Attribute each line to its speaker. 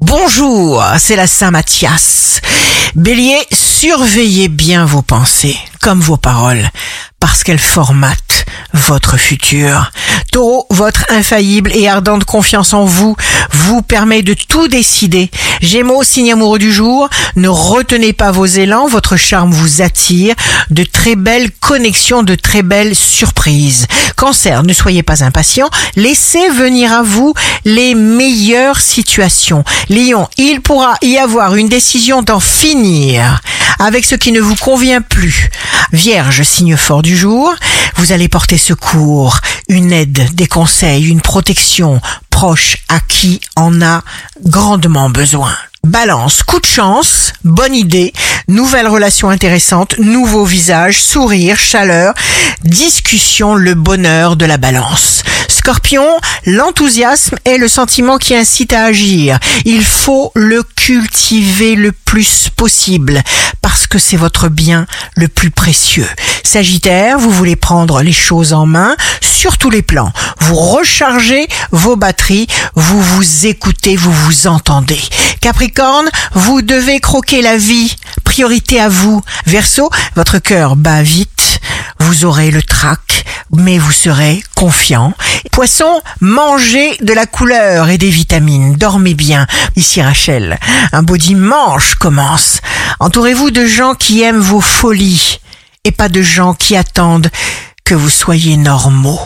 Speaker 1: Bonjour, c'est la Saint Mathias. Bélier, surveillez bien vos pensées, comme vos paroles, parce qu'elles formatent votre futur. Taureau, votre infaillible et ardente confiance en vous vous permet de tout décider. Gémeaux, signe amoureux du jour, ne retenez pas vos élans, votre charme vous attire, de très belles connexions, de très belles surprises. Cancer, ne soyez pas impatient, laissez venir à vous les meilleures situations. Lion, il pourra y avoir une décision d'en finir avec ce qui ne vous convient plus. Vierge, signe fort du jour, vous allez porter secours, une aide, des conseils, une protection proche à qui en a grandement besoin. Balance, coup de chance, bonne idée, nouvelle relation intéressante, nouveau visage, sourire, chaleur, discussion, le bonheur de la balance. Scorpion, l'enthousiasme est le sentiment qui incite à agir. Il faut le cultiver le plus possible parce que c'est votre bien le plus précieux. Sagittaire, vous voulez prendre les choses en main sur tous les plans. Vous rechargez vos batteries, vous vous écoutez, vous vous entendez. Capricorne, vous devez croquer la vie. Priorité à vous. Verseau, votre cœur bat vite. Vous aurez le trac, mais vous serez confiant. Poisson, mangez de la couleur et des vitamines. Dormez bien. Ici Rachel, un beau dimanche commence. Entourez-vous de gens qui aiment vos folies et pas de gens qui attendent que vous soyez normaux.